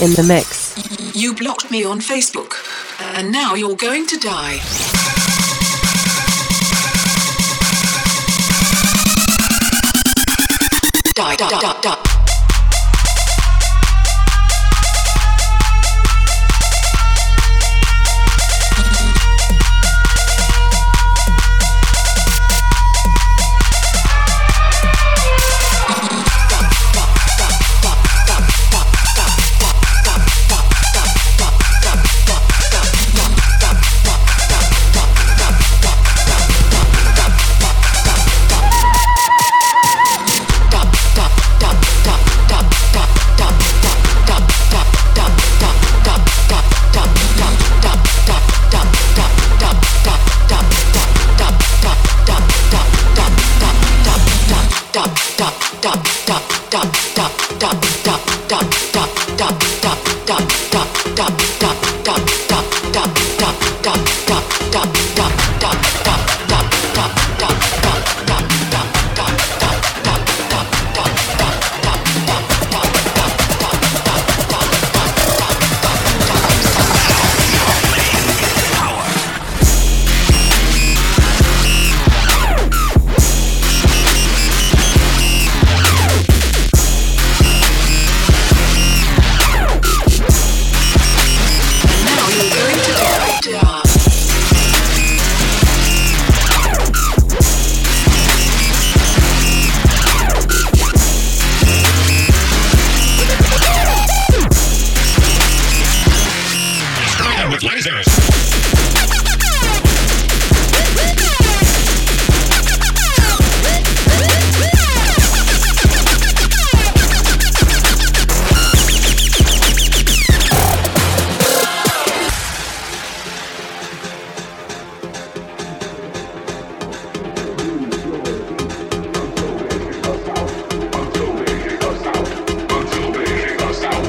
in the mix. You blocked me on Facebook, and now you're going to die. Die, die, die, die. dot dot dot dot dot dot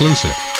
Exclusive.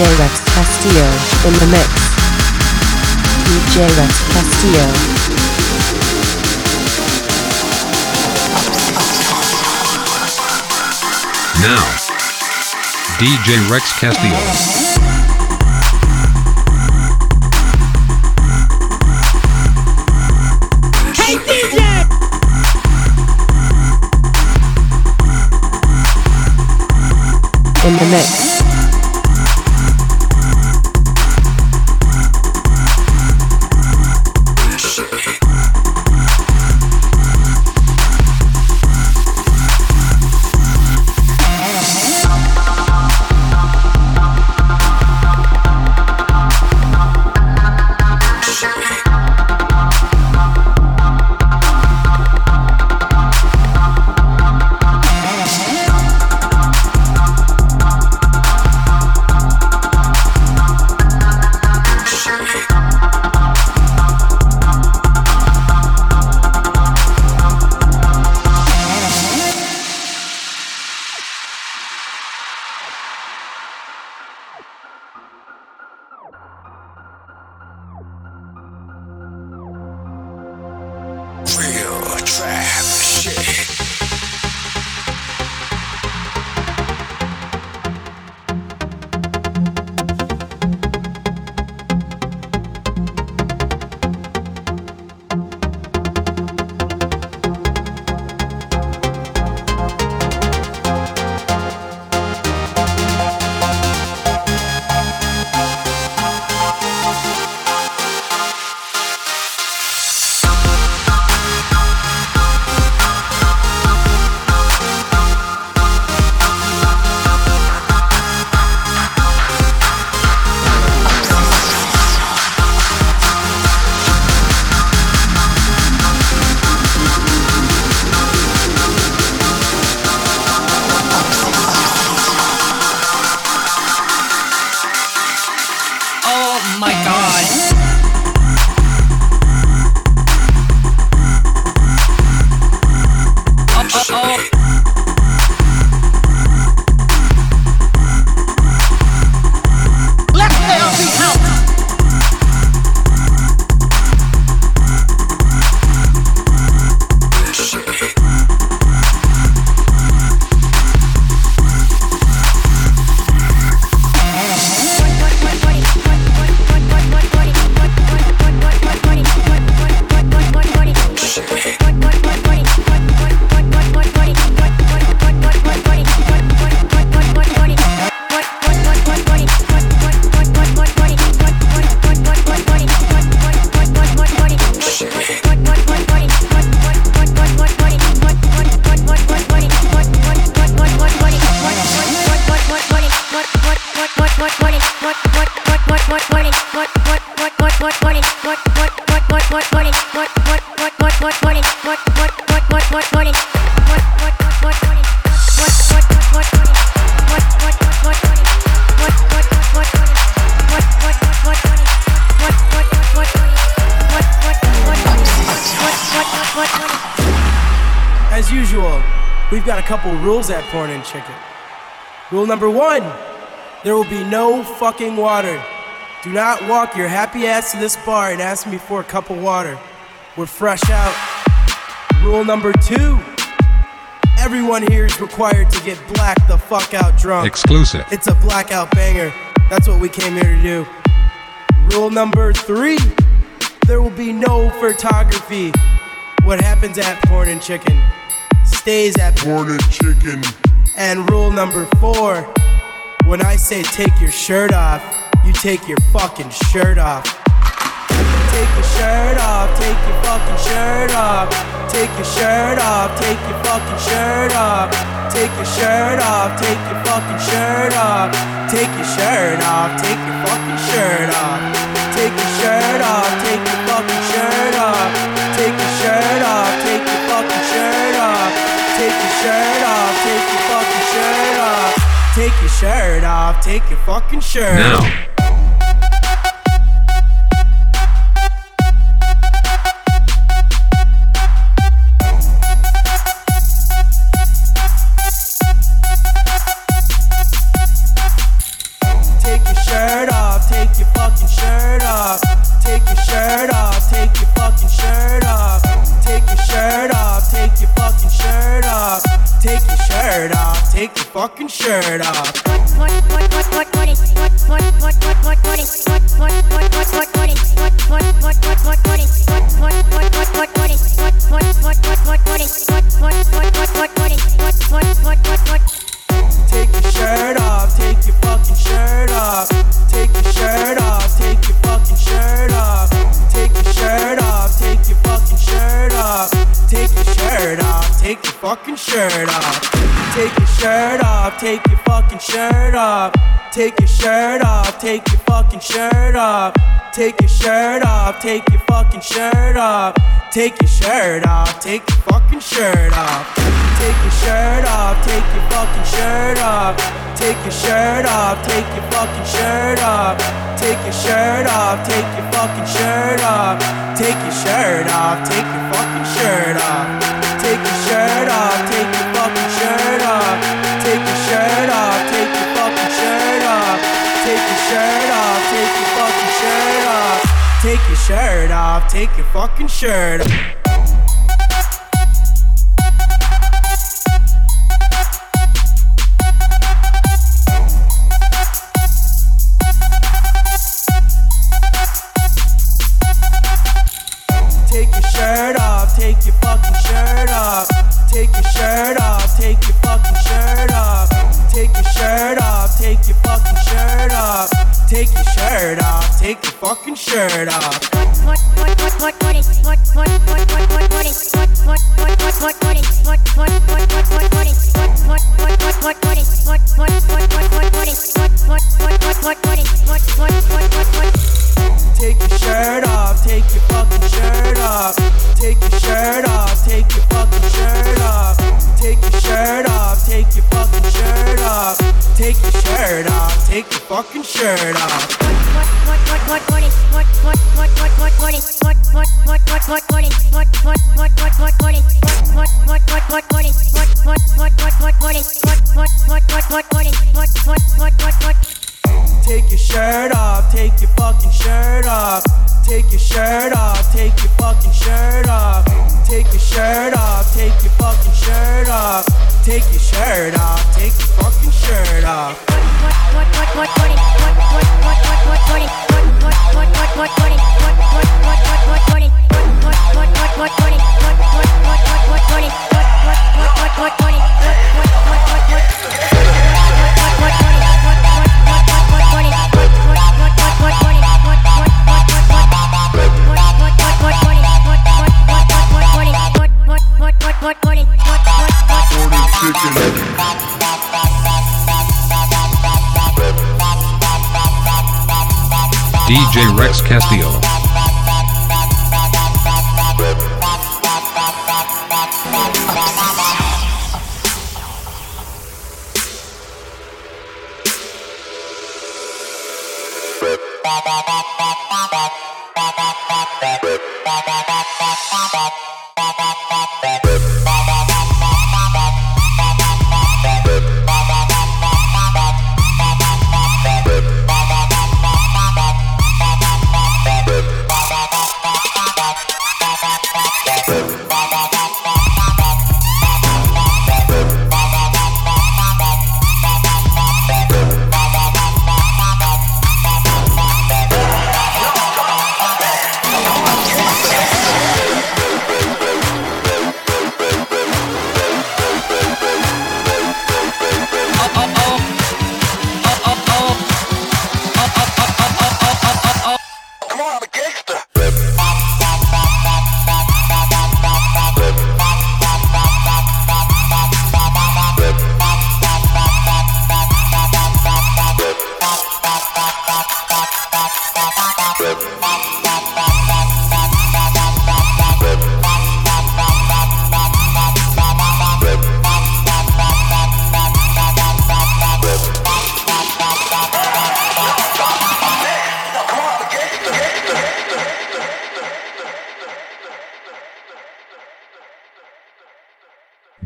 DJ Rex Castillo in the mix. DJ Rex Castillo. Now. DJ Rex Castillo. Hey DJ. In the mix. Rules at Porn and Chicken. Rule number one there will be no fucking water. Do not walk your happy ass to this bar and ask me for a cup of water. We're fresh out. Rule number two everyone here is required to get black the fuck out drunk. Exclusive. It's a blackout banger. That's what we came here to do. Rule number three there will be no photography. What happens at Porn and Chicken stays at and Chicken. And rule number four when I say take your shirt off, you take your fucking shirt off. Take your shirt off, take your fucking shirt off. Take your shirt off, take your fucking shirt off. Take your shirt off, take your fucking shirt off. Take your shirt off, take your fucking shirt off. Take your fucking shirt. Now. Shirt off. Take your shirt off, fucking shirt off. Take your shirt off, take your fucking shirt off. Take your shirt off, take your fucking shirt off. Take your shirt off, take your fucking shirt off. Take your shirt off, take your fucking shirt off. Take your shirt off, take your fucking shirt off. Take your shirt off, take your fucking shirt off. Take your shirt off, take your fucking shirt off. Take your shirt off, take your fucking shirt off. Take your shirt off, take your fucking shirt off. Take your shirt off, take your fucking shirt off. Take your shirt off, take your fucking shirt off. Take your shirt off, take your fucking shirt off. Take your shirt off, take your fucking shirt off. Take your shirt off, take your fucking shirt off. Take your shirt off, take your fucking shirt off. Take your shirt off, take your fucking shirt off. Take your shirt off, take your fucking shirt off. Take your shirt off, take your fucking shirt off. Take your shirt off, take your fucking shirt off. Take your shirt off, take your fucking shirt off. DJ Rex Castillo.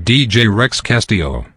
DJ Rex Castillo.